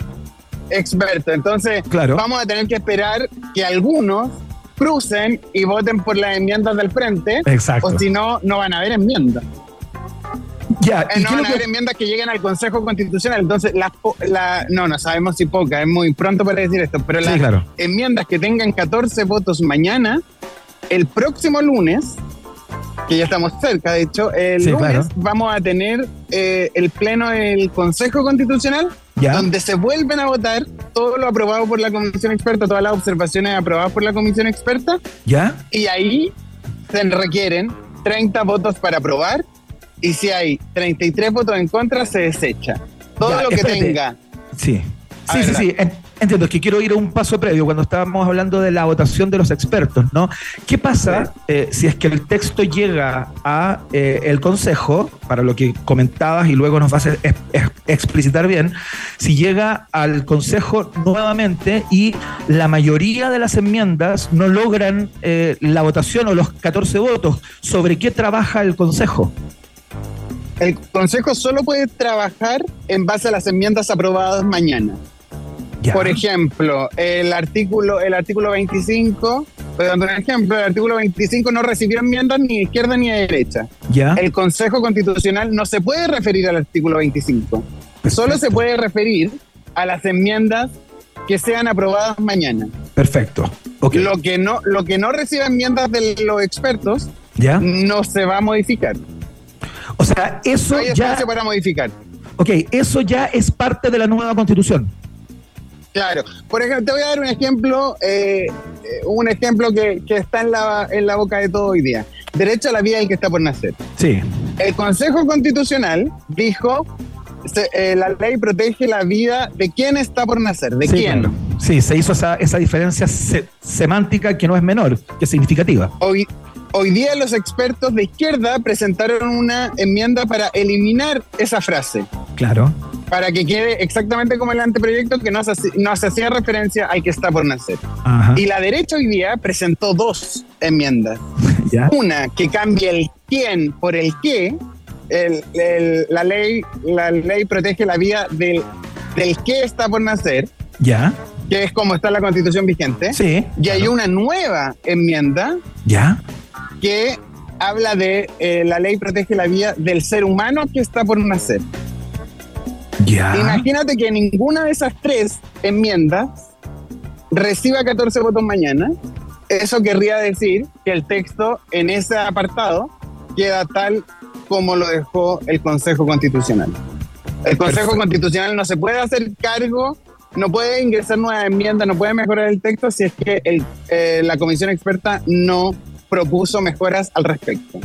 expertos. Entonces, Claro. vamos a tener que esperar que algunos crucen y voten por las enmiendas del frente. Exacto. O si no, no van a haber enmiendas. Ya, Eh, ¿y no van a haber que- enmiendas que lleguen al Consejo Constitucional. Entonces, las po- la, no, no sabemos si pocas, es muy pronto para decir esto, pero Sí, las claro. enmiendas que tengan 14 votos mañana, el próximo lunes, que ya estamos cerca, de hecho, el Sí, lunes claro. vamos a tener eh, el pleno del Consejo Constitucional, Ya. donde se vuelven a votar todo lo aprobado por la Comisión Experta, todas las observaciones aprobadas por la Comisión Experta, ¿Ya? y ahí se requieren 30 votos para aprobar y si hay 33 votos en contra se desecha. Todo Ya, lo que espérate. tenga. Sí. Sí, ver, sí, dale. sí. En- Entiendo, es que quiero ir a un paso previo cuando estábamos hablando de la votación de los expertos, ¿no? ¿Qué pasa eh, si es que el texto llega a eh, el Consejo, para lo que comentabas y luego nos vas a ex- ex- explicitar bien, si llega al Consejo nuevamente y la mayoría de las enmiendas no logran eh, la votación o los 14 votos, ¿sobre qué trabaja el Consejo? El Consejo solo puede trabajar en base a las enmiendas aprobadas mañana. Por ejemplo, el artículo, el artículo 25, voy dando un ejemplo, el artículo 25 no recibió enmiendas ni de izquierda ni de derecha. ¿Ya? El Consejo Constitucional no se puede referir al artículo 25. Solo se puede referir a las enmiendas que sean aprobadas mañana. Perfecto. Lo que no, lo que no reciba enmiendas de los expertos ¿Ya? no se va a modificar. O sea, eso No hay ya... para modificar. Ok, eso ya es parte de la nueva constitución. Claro. Por ejemplo, te voy a dar un ejemplo, eh, eh, un ejemplo que, que está en la, en la boca de todo hoy día. Derecho a la vida del que está por nacer. Sí. El Consejo Constitucional dijo, se- eh, la ley protege la vida de quién está por nacer, de Sí, quién. claro. Sí, se hizo esa, esa diferencia se- semántica que no es menor, que es significativa. Hoy, hoy día los expertos de izquierda presentaron una enmienda para eliminar esa frase, Claro. Para que quede exactamente como el anteproyecto que no se, haci- no se hacía referencia al que está por nacer. Ajá. Y la derecha hoy día presentó dos enmiendas. ¿Ya? Una que cambia el quién por el qué. El- el- la, ley, la ley protege la vida del, del que está por nacer, ¿Ya? que es como está la constitución vigente. Sí. Y hay una nueva enmienda ¿Ya? que habla de eh, la ley protege la vida del ser humano que está por nacer. Imagínate que ninguna de esas tres enmiendas reciba 14 votos mañana. eso querría decir que el texto en ese apartado queda tal como lo dejó el Consejo Constitucional. El Consejo Constitucional no se puede hacer cargo, no puede ingresar nuevas enmiendas, no puede mejorar el texto si es que el- eh, la comisión experta no propuso mejoras al respecto.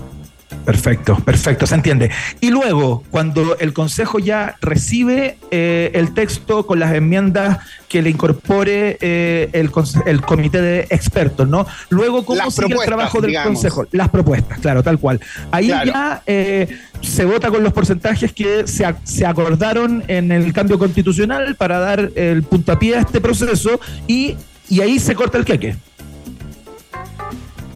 Perfecto, perfecto, se entiende. Y luego, cuando el Consejo ya recibe eh, el texto con las enmiendas que le incorpore eh, el, el comité de expertos, ¿no? Luego, ¿cómo Las sigue el trabajo del digamos. Consejo? Las propuestas, claro, tal cual. Ahí Claro. ya eh, se vota con los porcentajes que se, se acordaron en el cambio constitucional para dar el puntapié a este proceso y, y ahí se corta el queque.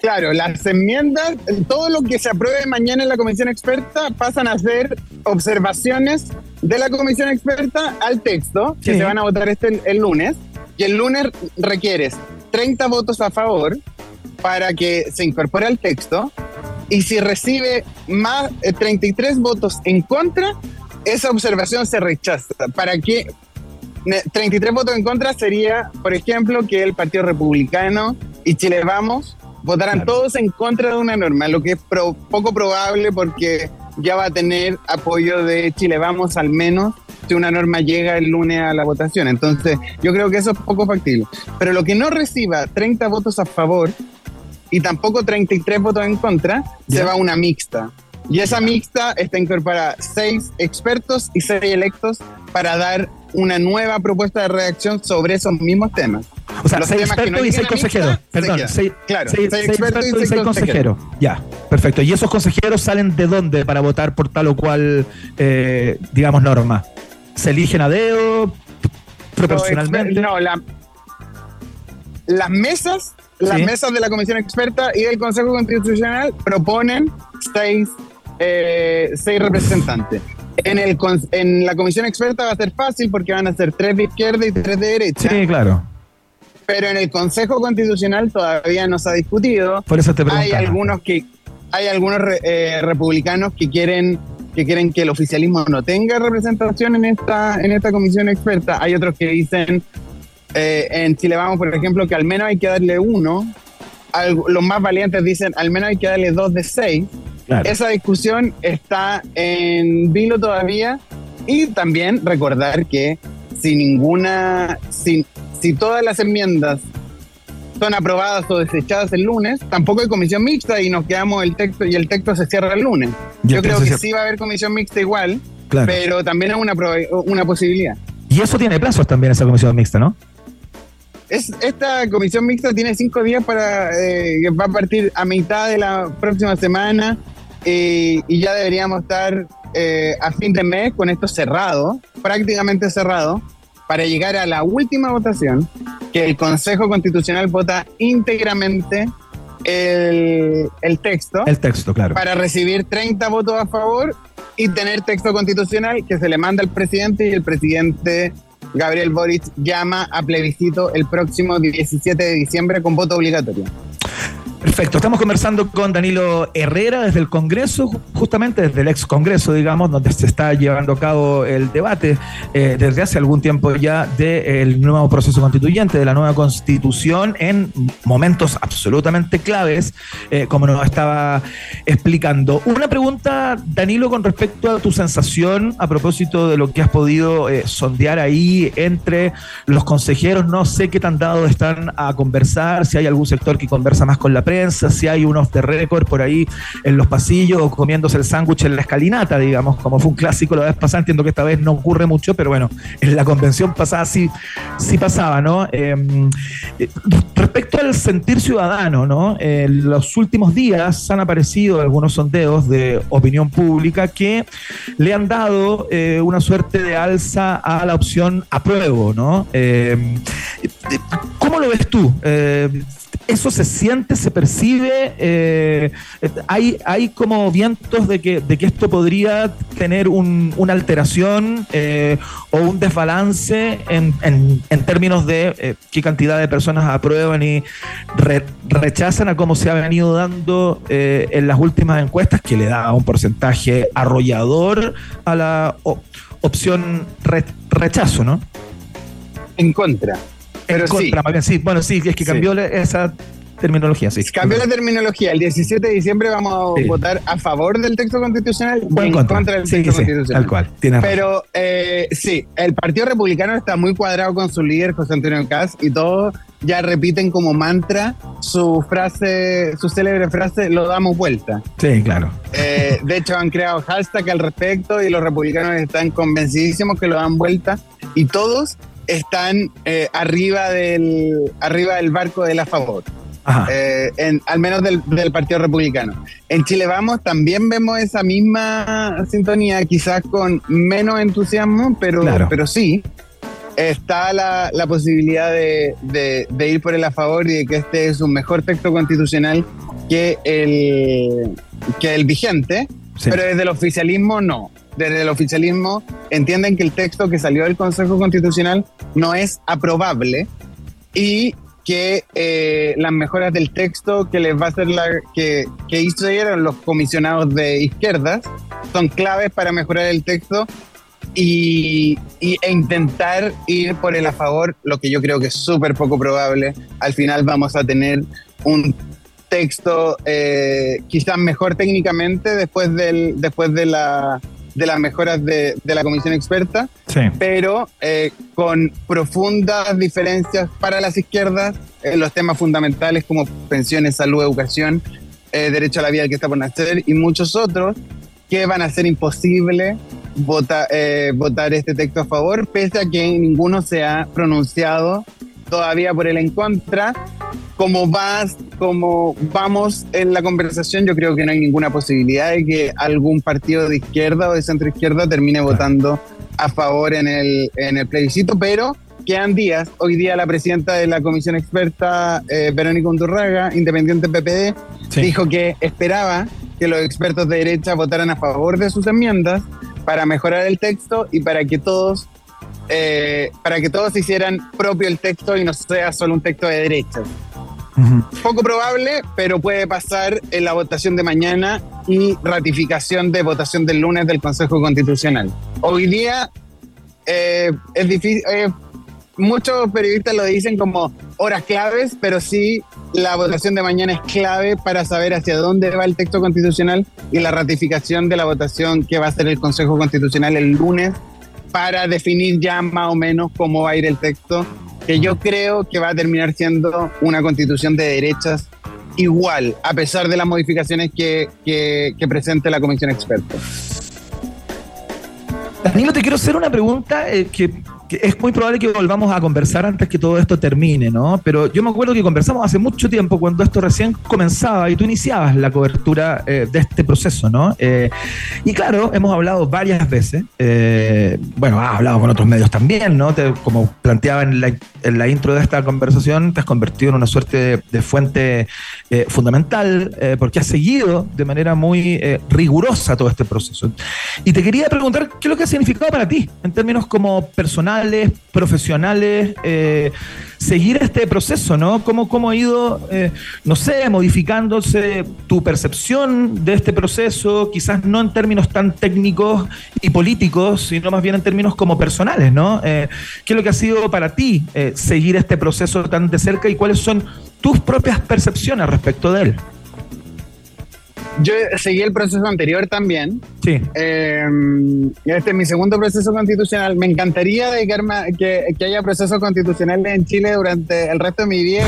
Claro, las enmiendas, todo lo que se apruebe mañana en la comisión experta pasan a ser observaciones de la comisión experta al texto que se van a votar este el, el lunes. Y el lunes requieres 30 votos a favor para que se incorpore al texto. Y si recibe más eh, 33 votos en contra, esa observación se rechaza. ¿Para que 33 votos en contra sería, por ejemplo, que el Partido Republicano y Chile Vamos votaran todos en contra de una norma, lo que es pro- poco probable porque ya va a tener apoyo de Chile Vamos al menos si una norma llega el lunes a la votación. Entonces, yo creo que eso es poco factible. Pero lo que no reciba 30 votos a favor y tampoco 33 votos en contra, se va a una mixta. Y esa mixta está incorporada seis expertos y seis electos para dar una nueva propuesta de redacción sobre esos mismos temas. O sea, Los seis expertos no y seis consejeros. se Perdón, seis, Claro, seis- expertos y seis consejeros. Ya, perfecto. ¿Y esos consejeros salen de dónde para votar por tal o cual, eh, digamos, norma? ¿Se eligen a dedo? ¿Proporcionalmente? No, la- las mesas, las Sí. mesas de la comisión experta y del Consejo Constitucional proponen seis, eh, seis representantes. En, el, en la comisión experta va a ser fácil porque van a ser tres de izquierda y tres de derecha. Sí, claro. Pero en el Consejo Constitucional todavía no se ha discutido. Por eso te hay preguntaba. algunos que hay algunos eh, republicanos que quieren que quieren que el oficialismo no tenga representación en esta en esta comisión experta. Hay otros que dicen eh, en Chile Vamos, por ejemplo, que al menos hay que darle uno. Al- los más valientes dicen al menos hay que darle dos de seis. Claro. Esa discusión está en vilo todavía y también recordar que si ninguna, si, si todas las enmiendas son aprobadas o desechadas el lunes, tampoco hay comisión mixta y nos quedamos el texto y el texto se cierra el lunes. Yo creo que sí va a haber comisión mixta igual, Claro. pero también es una, una posibilidad. Y eso tiene plazos también, esa comisión mixta, ¿no? Es, esta comisión mixta tiene cinco días para eh, va a partir a mitad de la próxima semana eh, y ya deberíamos estar eh, a fin de mes con esto cerrado, prácticamente cerrado, para llegar a la última votación, que el Consejo Constitucional vota íntegramente el, el texto El texto, claro. para recibir 30 votos a favor y tener texto constitucional que se le manda al presidente y el presidente Gabriel Boric llama a plebiscito el próximo 17 de diciembre con voto obligatorio. Perfecto, estamos conversando con Danilo Herrera desde el Congreso, ju- justamente desde el ex Congreso, digamos, donde se está llevando a cabo el debate eh, desde hace algún tiempo ya del nuevo proceso constituyente, de la nueva constitución, en momentos absolutamente claves, eh, como nos estaba explicando. Una pregunta, Danilo, con respecto a tu sensación a propósito de lo que has podido eh, sondear ahí entre los consejeros, no sé qué tan dados están a conversar, si hay algún sector que conversa más con la prensa, si hay un off the record por ahí en los pasillos o comiéndose el sándwich en la escalinata, digamos, como fue un clásico la vez pasada, entiendo que esta vez no ocurre mucho, pero bueno, en la convención pasada sí, sí pasaba, ¿no? Eh, eh, respecto al sentir ciudadano, ¿no? En los últimos días han aparecido algunos sondeos de opinión pública que le han dado eh, una suerte de alza a la opción apruebo, ¿no? Eh, ¿Cómo lo ves tú? Eh, ¿Eso se siente, se percibe? Eh, hay, ¿Hay como vientos de que, de que esto podría tener un- una alteración eh, o un desbalance en, en- términos de eh, qué cantidad de personas aprueban y re- rechazan a cómo se ha venido dando eh, en las últimas encuestas, que le da un porcentaje arrollador a la opción re- rechazo, ¿no? En contra. Pero en contra, sí. más bien, sí. Bueno, sí, es que cambió esa terminología, sí. Cambió la terminología. El 17 de diciembre vamos a Sí. votar a favor del texto constitucional O y en contra. del Sí, texto sí, constitucional. tal cual. Tienes. Pero eh, sí, el Partido Republicano está muy cuadrado con su líder, José Antonio Caz, y todos ya repiten como mantra su frase, su célebre frase, lo damos vuelta. Sí, claro. Eh, de hecho, han creado hashtag al respecto y los republicanos están convencidísimos que lo dan vuelta y todos están eh, arriba, del, arriba del barco de la favor. Eh, en, al menos del, del Partido Republicano. En Chile Vamos también vemos esa misma sintonía, quizás con menos entusiasmo, pero, Claro. pero sí. Está la, la posibilidad de, de- de ir por el a favor y de que este es un mejor texto constitucional que el, que el vigente, Sí. pero desde el oficialismo no. Desde el oficialismo entienden que el texto que salió del Consejo Constitucional no es aprobable y que eh, las mejoras del texto que les va a hacer la que, que hicieron los comisionados de izquierdas son claves para mejorar el texto y, y- e intentar ir por el a favor, lo que yo creo que es súper poco probable. Al final vamos a tener un texto eh, quizás mejor técnicamente después, del, después de, la, de las mejoras de, de la comisión experta, Sí. pero eh, con profundas diferencias para las izquierdas en los temas fundamentales como pensiones, salud, educación, eh, derecho a la vida que está por nacer y muchos otros que van a ser imposible vota- eh, votar este texto a favor, pese a que ninguno se ha pronunciado todavía por el en contra. Como, vas, como vamos en la conversación, yo creo que no hay ninguna posibilidad de que algún partido de izquierda o de centro izquierda termine votando a favor en el, en el plebiscito, pero quedan días. Hoy día la presidenta de la comisión experta, eh, Verónica Undurraga, independiente PPD, dijo que esperaba que los expertos de derecha votaran a favor de sus enmiendas para mejorar el texto y para que todos eh, para que todos hicieran propio el texto y no sea solo un texto de derecha. Poco probable, pero puede pasar en la votación de mañana y ratificación de votación del lunes del Consejo Constitucional. Hoy día eh, es difícil, eh, muchos periodistas lo dicen como horas claves, pero sí la votación de mañana es clave para saber hacia dónde va el texto constitucional y la ratificación de la votación que va a hacer el Consejo Constitucional el lunes para definir ya más o menos cómo va a ir el texto, que yo creo que va a terminar siendo una constitución de derechas igual, a pesar de las modificaciones que, que, presente la comisión experta. Danilo, te quiero hacer una pregunta eh, que, que es muy probable que volvamos a conversar antes que todo esto termine, ¿no? Pero yo me acuerdo que conversamos hace mucho tiempo cuando esto recién comenzaba y tú iniciabas la cobertura eh, de este proceso, ¿no? Eh, y claro, hemos hablado varias veces, eh, bueno, has hablado con otros medios también, ¿no? Como planteaba en la, intro de esta conversación, te has convertido en una suerte de, de fuente eh, fundamental porque has seguido de manera muy rigurosa todo este proceso. Y te quería preguntar, ¿qué es lo que ha significado para ti en términos como profesionales, eh, seguir este proceso, ¿no? ¿Cómo, cómo ha ido, eh, no sé, modificándose tu percepción de este proceso, quizás no en términos tan técnicos y políticos, sino más bien en términos como personales, ¿no? Eh, ¿Qué es lo que ha sido para ti seguir este proceso tan de cerca y cuáles son tus propias percepciones respecto de él? Yo seguí el proceso anterior también. Sí. Eh, este es mi segundo proceso constitucional. Me encantaría dedicarme a que, que haya procesos constitucionales en Chile durante el resto de mi vida.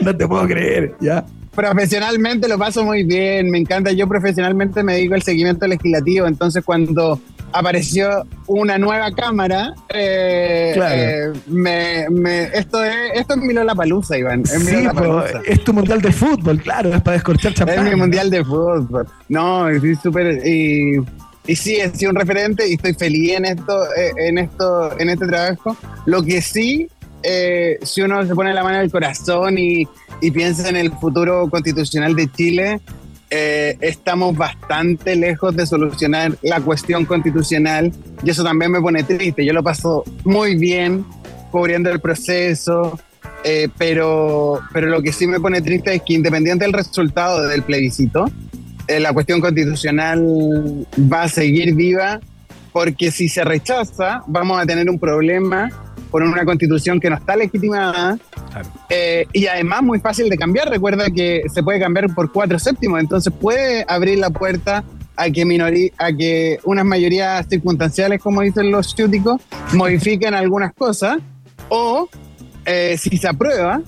y no te puedo creer, ya. Profesionalmente lo paso muy bien, me encanta. Yo profesionalmente me dedico al seguimiento legislativo, entonces cuando apareció una nueva cámara, eh, Claro. eh, me, me- esto es esto es mi Lollapalooza, Iván. Es Sí, Lollapalooza. es tu mundial de fútbol, claro, es para descorchar champán. Es mi mundial de fútbol. No, sí, súper. Y, y sí, he sido un referente y estoy feliz en esto, eh, en esto, en este trabajo. Lo que sí, eh, si uno se pone la mano en el corazón y, y piensa en el futuro constitucional de Chile, eh, estamos bastante lejos de solucionar la cuestión constitucional y eso también me pone triste. Yo lo paso muy bien cubriendo el proceso, eh, pero, pero lo que sí me pone triste es que independiente del resultado del plebiscito, eh, la cuestión constitucional va a seguir viva porque si se rechaza vamos a tener un problema por una constitución que no está legitimada eh, y además muy fácil de cambiar. Recuerda que se puede cambiar por cuatro séptimos, entonces puede abrir la puerta a que, minori- a que unas mayorías circunstanciales, como dicen los ciúticos, modifiquen algunas cosas o eh, si se aprueba,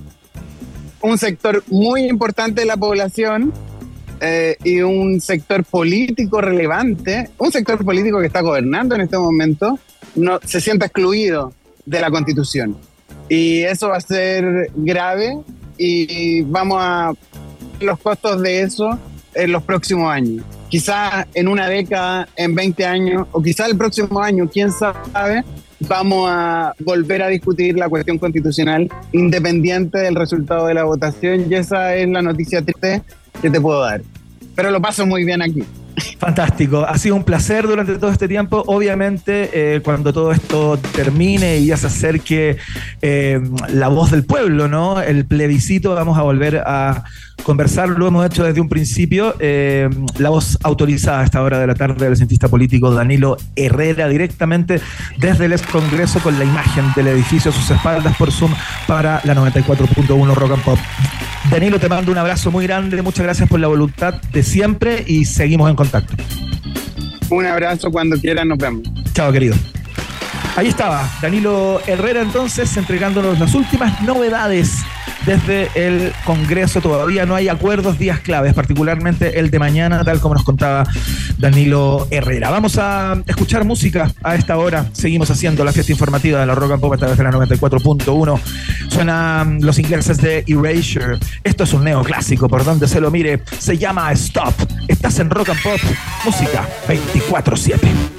un sector muy importante de la población eh, y un sector político relevante, un sector político que está gobernando en este momento, no, se sienta excluido de la constitución. Y eso va a ser grave y vamos a los costos de eso en los próximos años. Quizás en una década, en 20 años, o quizás el próximo año, quién sabe, vamos a volver a discutir la cuestión constitucional independiente del resultado de la votación y esa es la noticia triste que te puedo dar. Pero lo paso muy bien aquí. Fantástico, ha sido un placer durante todo este tiempo. Obviamente, eh, cuando todo esto termine y ya se acerque eh, la voz del pueblo, ¿no? El plebiscito, vamos a volver a conversar. Lo hemos hecho desde un principio. Eh, la voz autorizada a esta hora de la tarde del cientista político Danilo Herrera, directamente desde el ex Congreso con la imagen del edificio a sus espaldas por Zoom para la 94.1 Rock and Pop. Danilo, te mando un abrazo muy grande. Muchas gracias por la voluntad de siempre y seguimos en contacto. Un abrazo cuando quieran, nos vemos. Chao, querido. Ahí estaba Danilo Herrera entonces entregándonos las últimas novedades desde el Congreso. Todavía no hay acuerdos, días claves, particularmente el de mañana, tal como nos contaba Danilo Herrera. Vamos a escuchar música a esta hora. Seguimos haciendo la fiesta informativa de la Rock and Pop a través de la 94.1. Suenan los ingleses de Erasure. Esto es un neoclásico, por donde se lo mire. Se llama Stop. Estás en Rock and Pop. Música 24-7.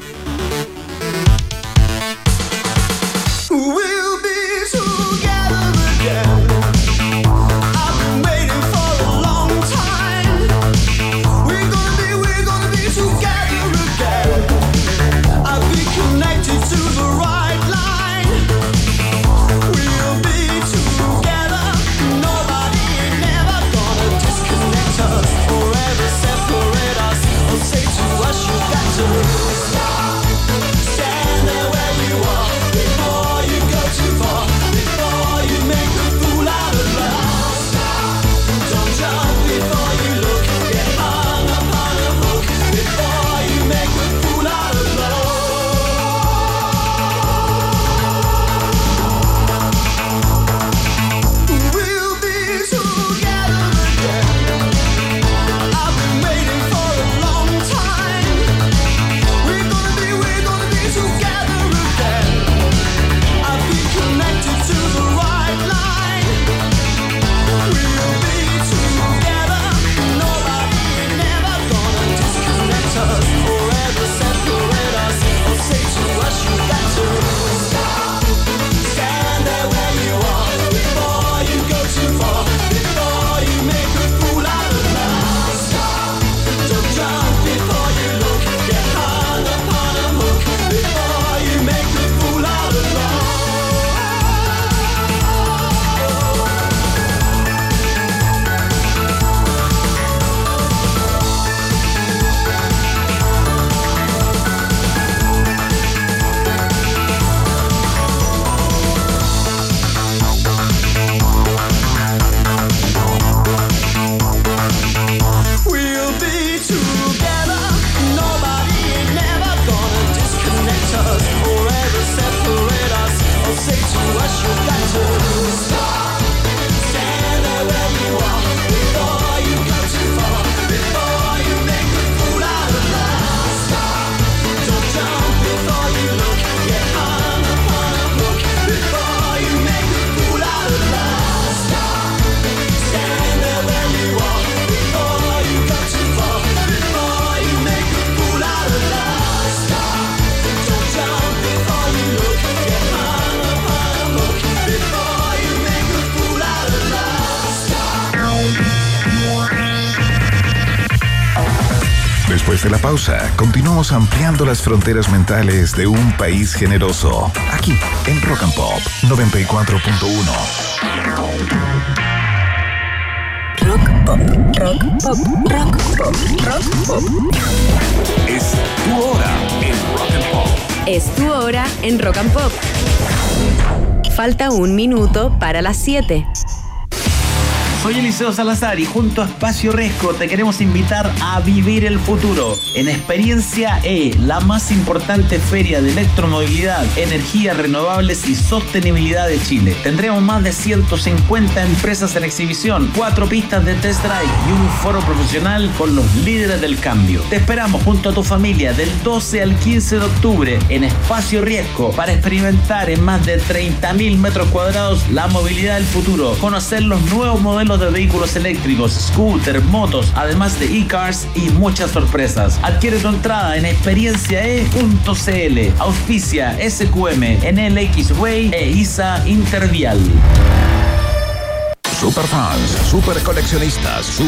Pausa, continuamos ampliando las fronteras mentales de un país generoso. Aquí, en Rock and Pop 94.1. Rock pop, rock pop, rock pop, rock pop. Es tu hora en Rock and Pop. Es tu hora en Rock and Pop. Falta un minuto para las 7. Soy Eliseo Salazar y junto a Espacio Resco te queremos invitar a vivir el futuro en Experiencia E, la más importante feria de electromovilidad, energías renovables y sostenibilidad de Chile. Tendremos más de 150 empresas en exhibición, cuatro pistas de test drive y un foro profesional con los líderes del cambio. Te esperamos junto a tu familia del 12 al 15 de octubre en Espacio Riesgo para experimentar en más de 30.000 metros cuadrados la movilidad del futuro, conocer los nuevos modelos de vehículos eléctricos, scooter, motos, además de e-cars y muchas sorpresas. Adquiere tu entrada en experienciae.cl. Auspicia SQM, NLX Way e ISA Intervial. Superfans, super coleccionistas, super